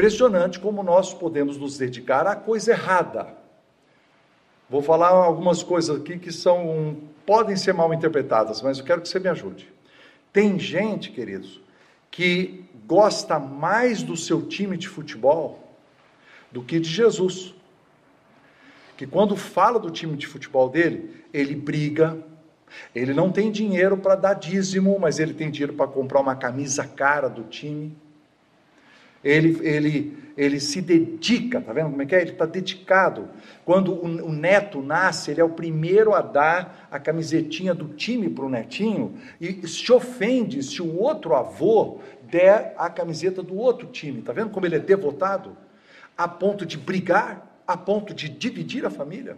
impressionante como nós podemos nos dedicar à coisa errada. Vou falar algumas coisas aqui que são podem ser mal interpretadas, mas eu quero que você me ajude. Tem gente, queridos, que gosta mais do seu time de futebol do que de Jesus. Que quando fala do time de futebol dele, ele briga, ele não tem dinheiro para dar dízimo, mas ele tem dinheiro para comprar uma camisa cara do time. Ele, ele, ele se dedica, tá vendo como é que é? Ele está dedicado. Quando o, o, neto nasce, ele é o primeiro a dar a camisetinha do time para o netinho e se ofende se o outro avô der a camiseta do outro time. Tá vendo como ele é devotado? A ponto de brigar, a ponto de dividir a família.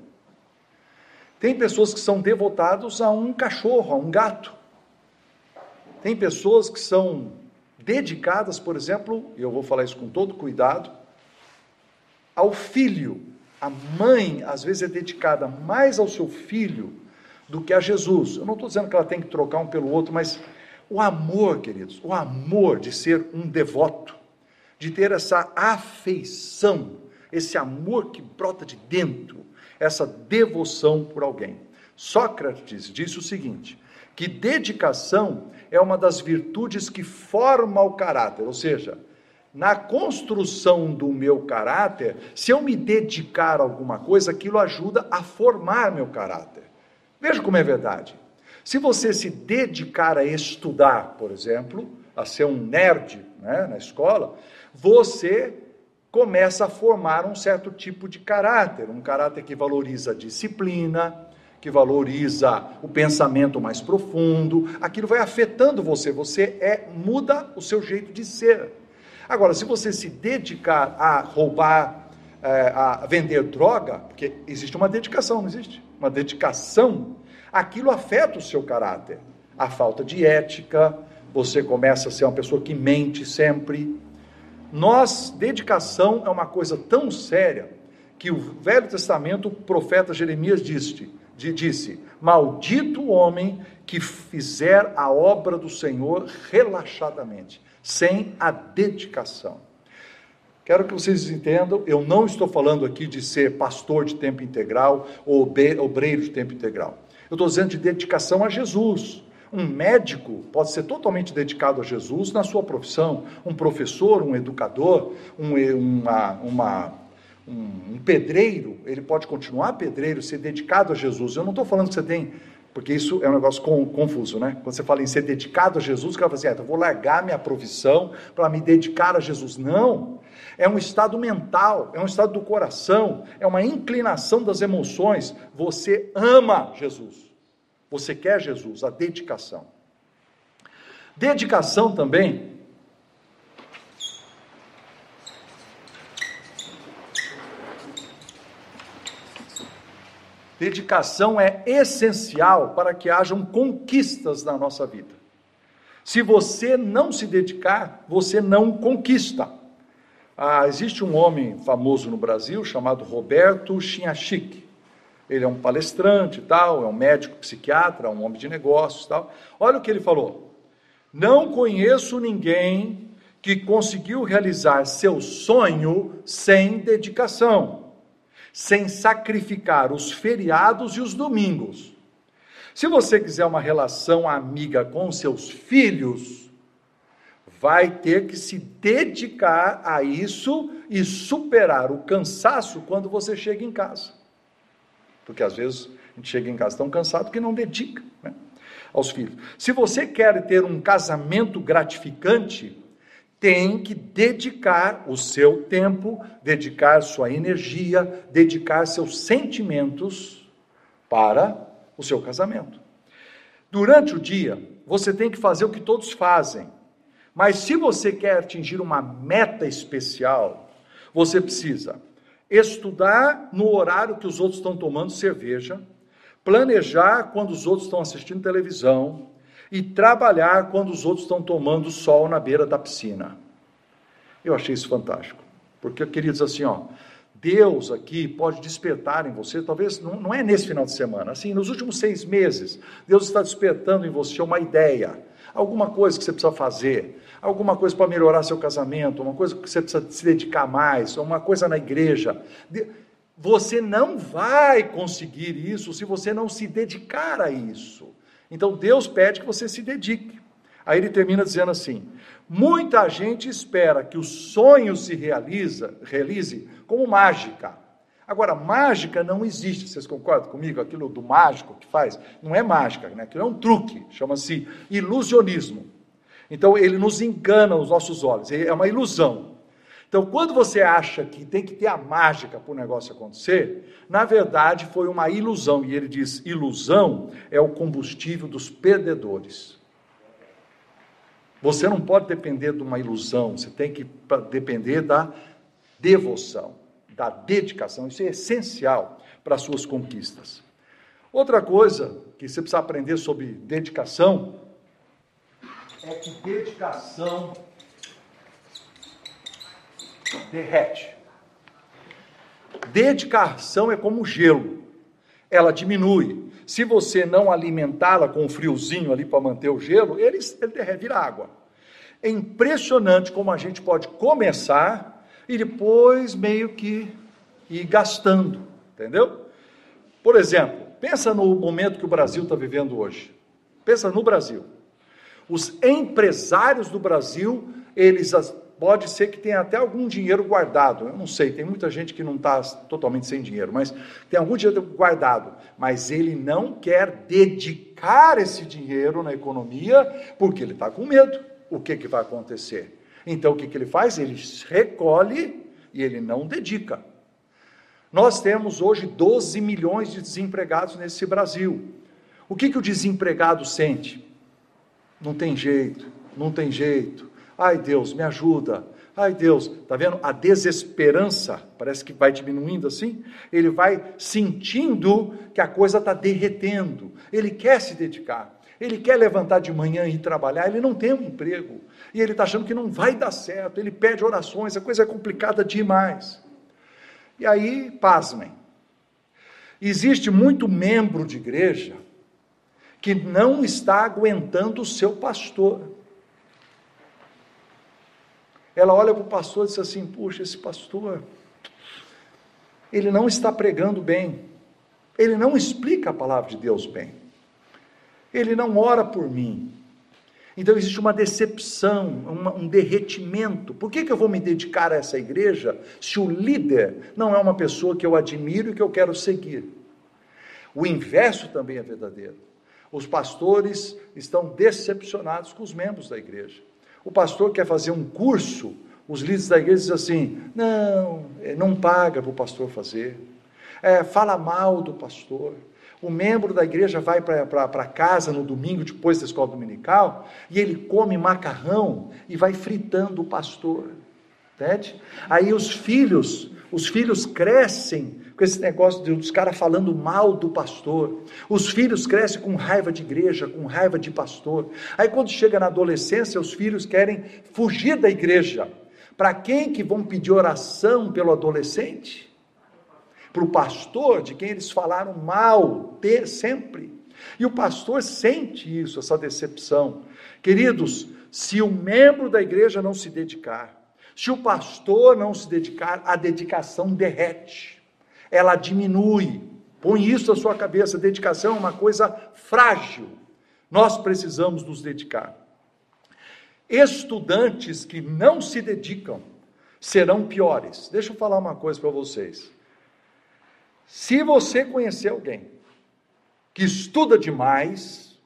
Tem pessoas que são devotados a um cachorro, a um gato. Tem pessoas que são dedicadas, por exemplo, e eu vou falar isso com todo cuidado, ao filho. A mãe, às vezes, é dedicada mais ao seu filho do que a Jesus. Eu não estou dizendo que ela tem que trocar um pelo outro, mas o amor, queridos, o amor de ser um devoto, de ter essa afeição, esse amor que brota de dentro, essa devoção por alguém. Sócrates disse o seguinte: que dedicação é uma das virtudes que forma o caráter, ou seja, na construção do meu caráter, se eu me dedicar a alguma coisa, aquilo ajuda a formar meu caráter. Veja como é verdade. Se você se dedicar a estudar, por exemplo, a ser um nerd né, na escola, você começa a formar um certo tipo de caráter, um caráter que valoriza a disciplina, que valoriza o pensamento mais profundo, aquilo vai afetando você, você é muda o seu jeito de ser. Agora, se você se dedicar a roubar, é, a vender droga, porque existe uma dedicação, não existe? Uma dedicação, aquilo afeta o seu caráter. A falta de ética, você começa a ser uma pessoa que mente sempre. Nós, dedicação é uma coisa tão séria que o Velho Testamento, o profeta Jeremias disse: disse: Maldito o homem que fizer a obra do Senhor relaxadamente, sem a dedicação. Quero que vocês entendam, eu não estou falando aqui de ser pastor de tempo integral ou obreiro de tempo integral. Eu estou dizendo de dedicação a Jesus. Um médico pode ser totalmente dedicado a Jesus na sua profissão. Um professor, um educador, um, uma, uma um, um pedreiro, ele pode continuar pedreiro, ser dedicado a Jesus. Eu não estou falando que você tem, porque isso é um negócio confuso, né? Quando você fala em ser dedicado a Jesus, o cara fala assim, ah, então vou largar minha profissão para me dedicar a Jesus. Não! É um estado mental, é um estado do coração, é uma inclinação das emoções. Você ama Jesus. Você quer Jesus, a dedicação. Dedicação também Dedicação é essencial para que hajam conquistas na nossa vida. Se você não se dedicar, você não conquista. Ah, existe um homem famoso no Brasil chamado Roberto Chinachik. Ele é um palestrante tal, é um médico psiquiatra, um homem de negócios tal. Olha o que ele falou. Não conheço ninguém que conseguiu realizar seu sonho sem dedicação sem sacrificar os feriados e os domingos. Se você quiser uma relação amiga com seus filhos, vai ter que se dedicar a isso e superar o cansaço quando você chega em casa. Porque às vezes a gente chega em casa tão cansado que não dedica né, aos filhos. Se você quer ter um casamento gratificante, tem que dedicar o seu tempo, dedicar sua energia, dedicar seus sentimentos para o seu casamento. Durante o dia, você tem que fazer o que todos fazem. Mas se você quer atingir uma meta especial, você precisa estudar no horário que os outros estão tomando cerveja, planejar quando os outros estão assistindo televisão, e trabalhar quando os outros estão tomando sol na beira da piscina. Eu achei isso fantástico. Porque dizer assim, ó, Deus aqui pode despertar em você, talvez não, não é nesse final de semana, assim, nos últimos seis meses, Deus está despertando em você uma ideia, alguma coisa que você precisa fazer, alguma coisa para melhorar seu casamento, uma coisa que você precisa se dedicar mais, uma coisa na igreja. Você não vai conseguir isso se você não se dedicar a isso. Então Deus pede que você se dedique. Aí ele termina dizendo assim: muita gente espera que o sonho se realiza, realize como mágica. Agora, mágica não existe, vocês concordam comigo? Aquilo do mágico que faz, não é mágica, né? aquilo é um truque, chama-se ilusionismo. Então, ele nos engana os nossos olhos, é uma ilusão. Então, quando você acha que tem que ter a mágica para o negócio acontecer, na verdade foi uma ilusão. E ele diz: ilusão é o combustível dos perdedores. Você não pode depender de uma ilusão, você tem que depender da devoção da dedicação. Isso é essencial para as suas conquistas. Outra coisa que você precisa aprender sobre dedicação é que dedicação derrete. Dedicação é como gelo, ela diminui. Se você não alimentá-la com um friozinho ali para manter o gelo, ele, ele derrete, vira água. É impressionante como a gente pode começar e depois meio que ir gastando, entendeu? Por exemplo, pensa no momento que o Brasil está vivendo hoje. Pensa no Brasil. Os empresários do Brasil, eles pode ser que tenha até algum dinheiro guardado. Eu não sei, tem muita gente que não está totalmente sem dinheiro, mas tem algum dinheiro guardado. Mas ele não quer dedicar esse dinheiro na economia porque ele está com medo. O que, que vai acontecer? Então o que, que ele faz? Ele recolhe e ele não dedica. Nós temos hoje 12 milhões de desempregados nesse Brasil. O que, que o desempregado sente? Não tem jeito, não tem jeito. Ai Deus, me ajuda. Ai Deus, tá vendo? A desesperança parece que vai diminuindo assim. Ele vai sentindo que a coisa está derretendo. Ele quer se dedicar. Ele quer levantar de manhã e trabalhar. Ele não tem um emprego e ele está achando que não vai dar certo, ele pede orações, a coisa é complicada demais. E aí, pasmem, existe muito membro de igreja que não está aguentando o seu pastor. Ela olha para o pastor e diz assim: puxa, esse pastor, ele não está pregando bem, ele não explica a palavra de Deus bem, ele não ora por mim, então existe uma decepção, uma, um derretimento. Por que, que eu vou me dedicar a essa igreja se o líder não é uma pessoa que eu admiro e que eu quero seguir? O inverso também é verdadeiro. Os pastores estão decepcionados com os membros da igreja. O pastor quer fazer um curso, os líderes da igreja dizem assim: não, é, não paga para o pastor fazer, é, fala mal do pastor o membro da igreja vai para casa no domingo, depois da escola dominical, e ele come macarrão e vai fritando o pastor. Entende? Aí os filhos, os filhos crescem com esse negócio dos caras falando mal do pastor. Os filhos crescem com raiva de igreja, com raiva de pastor. Aí quando chega na adolescência, os filhos querem fugir da igreja. Para quem que vão pedir oração pelo adolescente? para o pastor de quem eles falaram mal ter, sempre. E o pastor sente isso, essa decepção. Queridos, se o membro da igreja não se dedicar, se o pastor não se dedicar, a dedicação derrete, ela diminui. Põe isso na sua cabeça: dedicação é uma coisa frágil. Nós precisamos nos dedicar. Estudantes que não se dedicam serão piores. Deixa eu falar uma coisa para vocês. Se você conhecer alguém que estuda demais,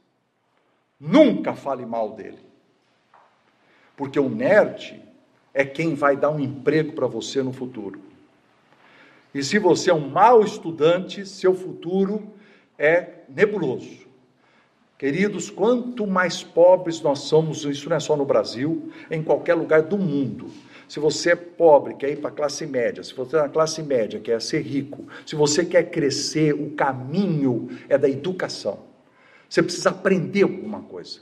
nunca fale mal dele. Porque o nerd é quem vai dar um emprego para você no futuro. E se você é um mau estudante, seu futuro é nebuloso. Queridos, quanto mais pobres nós somos, isso não é só no Brasil, em qualquer lugar do mundo se você é pobre, quer ir para a classe média, se você é na classe média, quer ser rico, se você quer crescer, o caminho é da educação. Você precisa aprender alguma coisa.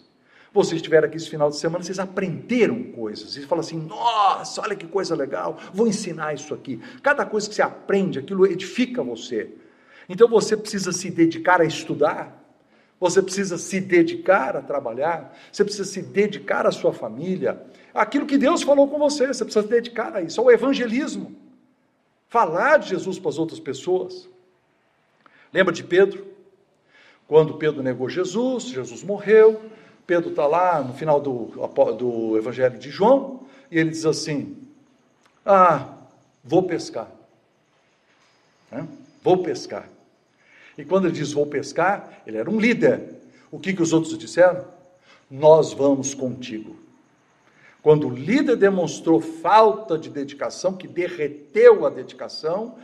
Vocês estiveram aqui esse final de semana, vocês aprenderam coisas. E falam assim: nossa, olha que coisa legal, vou ensinar isso aqui. Cada coisa que você aprende, aquilo edifica você. Então você precisa se dedicar a estudar, você precisa se dedicar a trabalhar, você precisa se dedicar à sua família. Aquilo que Deus falou com você, você precisa se dedicar a isso, ao evangelismo. Falar de Jesus para as outras pessoas. Lembra de Pedro? Quando Pedro negou Jesus, Jesus morreu, Pedro está lá no final do, do Evangelho de João, e ele diz assim: Ah, vou pescar. Vou pescar. E quando ele diz vou pescar, ele era um líder. O que, que os outros disseram? Nós vamos contigo. Quando o líder demonstrou falta de dedicação, que derreteu a dedicação,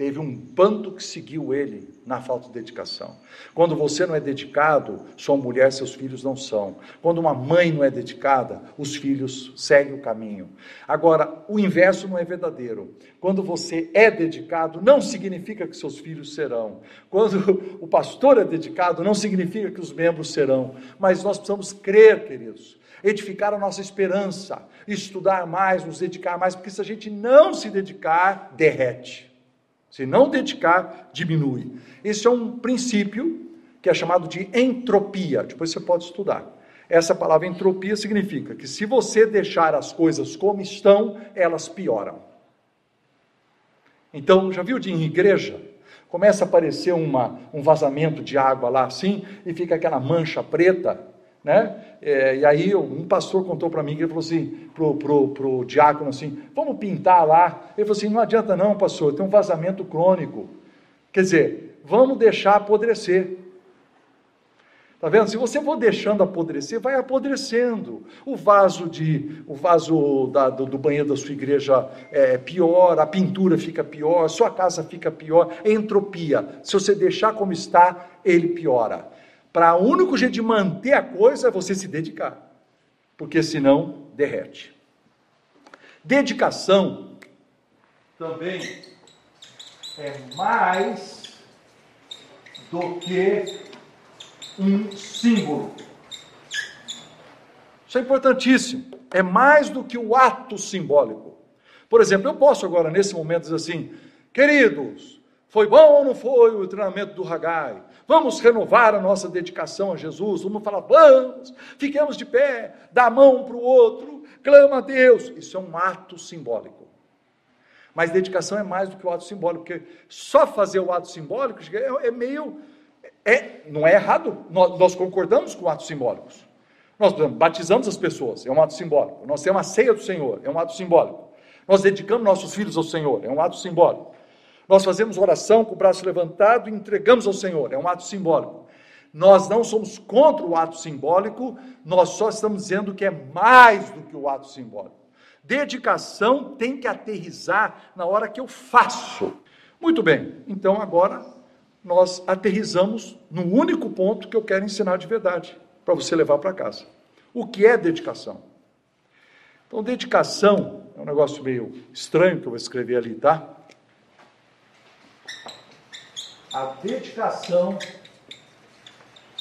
Teve um bando que seguiu ele na falta de dedicação. Quando você não é dedicado, sua mulher, seus filhos não são. Quando uma mãe não é dedicada, os filhos seguem o caminho. Agora, o inverso não é verdadeiro. Quando você é dedicado, não significa que seus filhos serão. Quando o pastor é dedicado, não significa que os membros serão. Mas nós precisamos crer, queridos, edificar a nossa esperança, estudar mais, nos dedicar mais, porque se a gente não se dedicar, derrete. Se não dedicar, diminui. Esse é um princípio que é chamado de entropia. Depois você pode estudar. Essa palavra entropia significa que se você deixar as coisas como estão, elas pioram. Então, já viu de em igreja? Começa a aparecer uma, um vazamento de água lá assim, e fica aquela mancha preta, né? É, e aí um pastor contou para mim, ele falou assim, pro, pro, pro diácono assim, vamos pintar lá. Ele falou assim, não adianta não, pastor, tem um vazamento crônico. Quer dizer, vamos deixar apodrecer. Tá vendo? Se você for deixando apodrecer, vai apodrecendo. O vaso de, o vaso da, do, do, banheiro da sua igreja é pior, a pintura fica pior, sua casa fica pior, é entropia. Se você deixar como está, ele piora. Para o único jeito de manter a coisa é você se dedicar, porque senão derrete. Dedicação também é mais do que um símbolo. Isso é importantíssimo. É mais do que o ato simbólico. Por exemplo, eu posso agora, nesse momento, dizer assim: queridos, foi bom ou não foi o treinamento do Hagai? Vamos renovar a nossa dedicação a Jesus. Vamos falar, vamos, fiquemos de pé, dá a mão para o outro, clama a Deus. Isso é um ato simbólico. Mas dedicação é mais do que o ato simbólico, porque só fazer o ato simbólico é, é meio. É, não é errado, nós, nós concordamos com atos simbólicos. Nós batizamos as pessoas, é um ato simbólico. Nós temos a ceia do Senhor, é um ato simbólico. Nós dedicamos nossos filhos ao Senhor, é um ato simbólico. Nós fazemos oração com o braço levantado e entregamos ao Senhor, é um ato simbólico. Nós não somos contra o ato simbólico, nós só estamos dizendo que é mais do que o ato simbólico. Dedicação tem que aterrizar na hora que eu faço. Muito bem, então agora nós aterrizamos no único ponto que eu quero ensinar de verdade, para você levar para casa. O que é dedicação? Então, dedicação é um negócio meio estranho que eu vou escrever ali, tá? A dedicação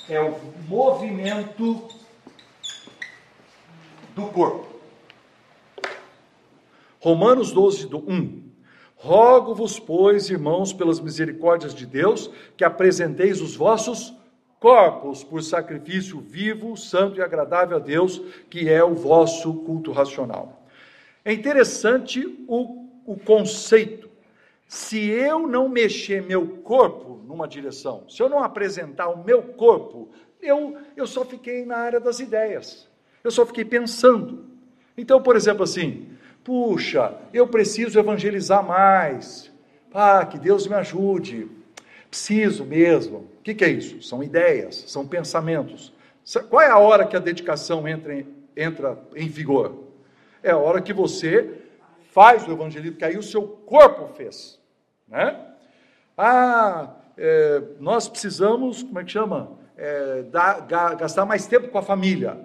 é o movimento do corpo. Romanos 12, 1. Rogo-vos, pois, irmãos, pelas misericórdias de Deus, que apresenteis os vossos corpos por sacrifício vivo, santo e agradável a Deus, que é o vosso culto racional. É interessante o, o conceito se eu não mexer meu corpo numa direção, se eu não apresentar o meu corpo, eu, eu só fiquei na área das ideias, eu só fiquei pensando. Então, por exemplo, assim, puxa, eu preciso evangelizar mais, ah, que Deus me ajude, preciso mesmo. O que, que é isso? São ideias, são pensamentos. Qual é a hora que a dedicação entra em, entra em vigor? É a hora que você faz o evangelismo, que aí o seu corpo fez. Né? Ah, é, nós precisamos, como é que chama? É, gastar mais tempo com a família.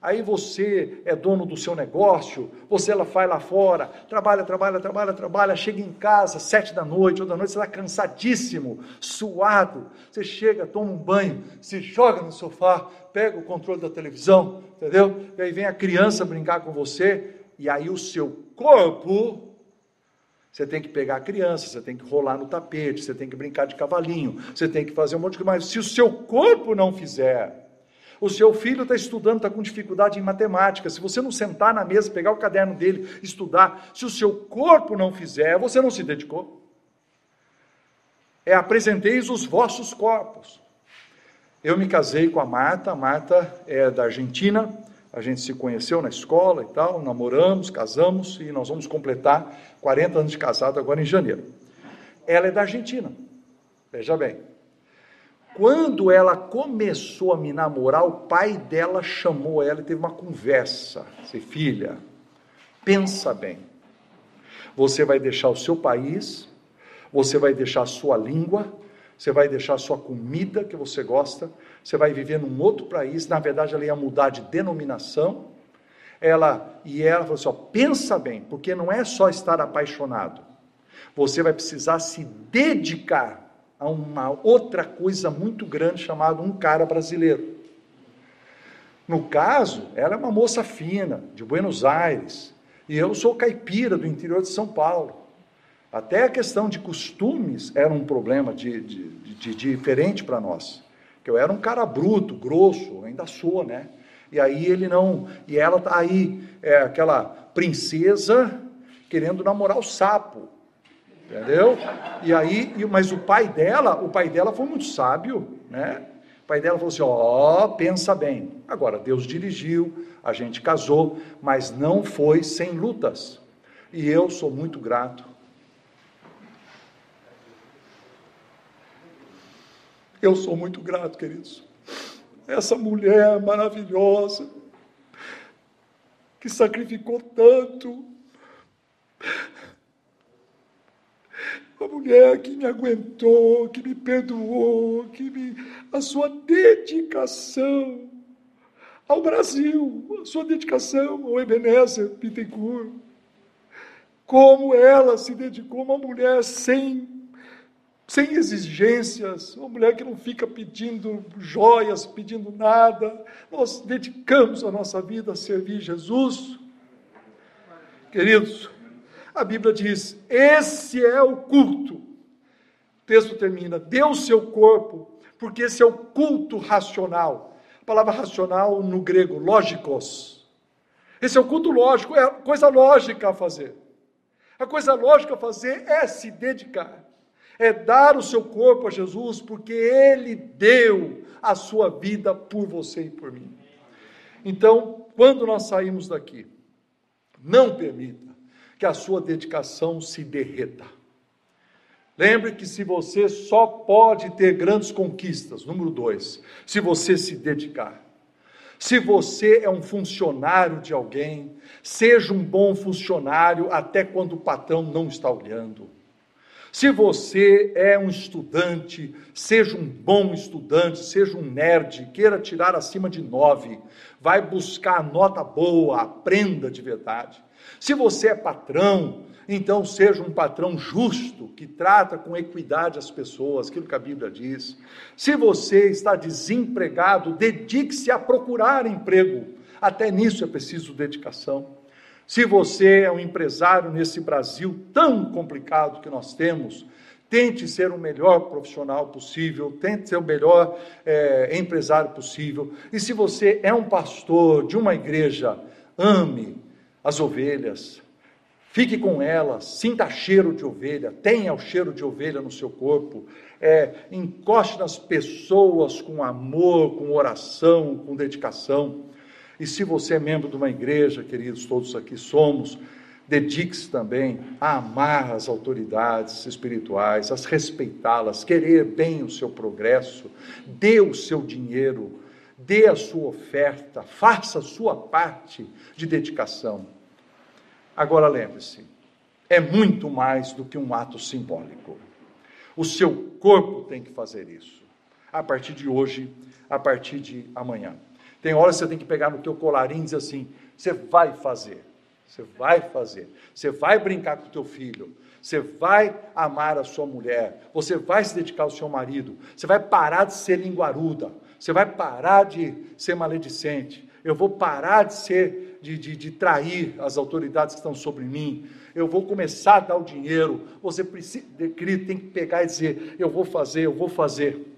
aí você é dono do seu negócio, você ela vai lá fora, trabalha, trabalha, trabalha, trabalha, chega em casa, sete da noite, ou da noite, você está cansadíssimo, suado, você chega, toma um banho, se joga no sofá, pega o controle da televisão, entendeu? E aí vem a criança brincar com você, e aí o seu corpo você tem que pegar a criança, você tem que rolar no tapete, você tem que brincar de cavalinho, você tem que fazer um monte de coisa. Mas se o seu corpo não fizer, o seu filho está estudando, está com dificuldade em matemática. Se você não sentar na mesa, pegar o caderno dele, estudar, se o seu corpo não fizer, você não se dedicou. É apresenteis os vossos corpos. Eu me casei com a Marta, a Marta é da Argentina, a gente se conheceu na escola e tal, namoramos, casamos e nós vamos completar 40 anos de casado agora em janeiro. Ela é da Argentina, veja bem. Quando ela começou a me namorar, o pai dela chamou ela e teve uma conversa. Disse, filha, pensa bem. Você vai deixar o seu país, você vai deixar a sua língua, você vai deixar sua comida que você gosta, você vai viver num outro país. Na verdade, ela ia mudar de denominação. Ela e ela falou assim: ó, pensa bem, porque não é só estar apaixonado. Você vai precisar se dedicar a uma outra coisa muito grande chamada um cara brasileiro. No caso, ela é uma moça fina, de Buenos Aires, e eu sou caipira do interior de São Paulo. Até a questão de costumes era um problema de, de, de, de diferente para nós. Que eu era um cara bruto, grosso, ainda sou, né? E aí ele não. E ela tá aí, é aquela princesa querendo namorar o sapo. Entendeu? E aí, mas o pai dela, o pai dela foi muito sábio, né? O pai dela falou assim: ó, oh, pensa bem. Agora, Deus dirigiu, a gente casou, mas não foi sem lutas. E eu sou muito grato. Eu sou muito grato, queridos. Essa mulher maravilhosa, que sacrificou tanto, uma mulher que me aguentou, que me perdoou, que me a sua dedicação ao Brasil, a sua dedicação ao Ebenezer Bittencourt. Como ela se dedicou, uma mulher sem sem exigências, uma mulher que não fica pedindo joias, pedindo nada. Nós dedicamos a nossa vida a servir Jesus. Queridos, a Bíblia diz: esse é o culto. O texto termina: dê o seu corpo, porque esse é o culto racional. A palavra racional no grego, lógicos. Esse é o culto lógico, é a coisa lógica a fazer. A coisa lógica a fazer é se dedicar, é dar o seu corpo a Jesus, porque Ele deu a sua vida por você e por mim. Então, quando nós saímos daqui, não permita que a sua dedicação se derreta. Lembre que se você só pode ter grandes conquistas, número dois, se você se dedicar. Se você é um funcionário de alguém, seja um bom funcionário até quando o patrão não está olhando. Se você é um estudante, seja um bom estudante, seja um nerd, queira tirar acima de nove, vai buscar nota boa, aprenda de verdade. Se você é patrão, então seja um patrão justo, que trata com equidade as pessoas, aquilo que a Bíblia diz. Se você está desempregado, dedique-se a procurar emprego. Até nisso é preciso dedicação. Se você é um empresário nesse Brasil tão complicado que nós temos, tente ser o melhor profissional possível, tente ser o melhor é, empresário possível. E se você é um pastor de uma igreja, ame, as ovelhas, fique com elas, sinta cheiro de ovelha, tenha o cheiro de ovelha no seu corpo, é, encoste nas pessoas com amor, com oração, com dedicação. E se você é membro de uma igreja, queridos, todos aqui somos, dedique-se também a amar as autoridades espirituais, a respeitá-las, querer bem o seu progresso, dê o seu dinheiro, dê a sua oferta, faça a sua parte de dedicação. Agora lembre-se, é muito mais do que um ato simbólico. O seu corpo tem que fazer isso. A partir de hoje, a partir de amanhã. Tem horas que você tem que pegar no teu colarinho e dizer assim: você vai fazer, você vai fazer, você vai brincar com o teu filho, você vai amar a sua mulher, você vai se dedicar ao seu marido, você vai parar de ser linguaruda, você vai parar de ser maledicente, eu vou parar de ser, de, de, de trair as autoridades que estão sobre mim, eu vou começar a dar o dinheiro. Você precisa, tem que pegar e dizer: eu vou fazer, eu vou fazer.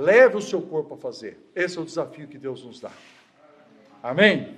Leve o seu corpo a fazer. Esse é o desafio que Deus nos dá. Amém?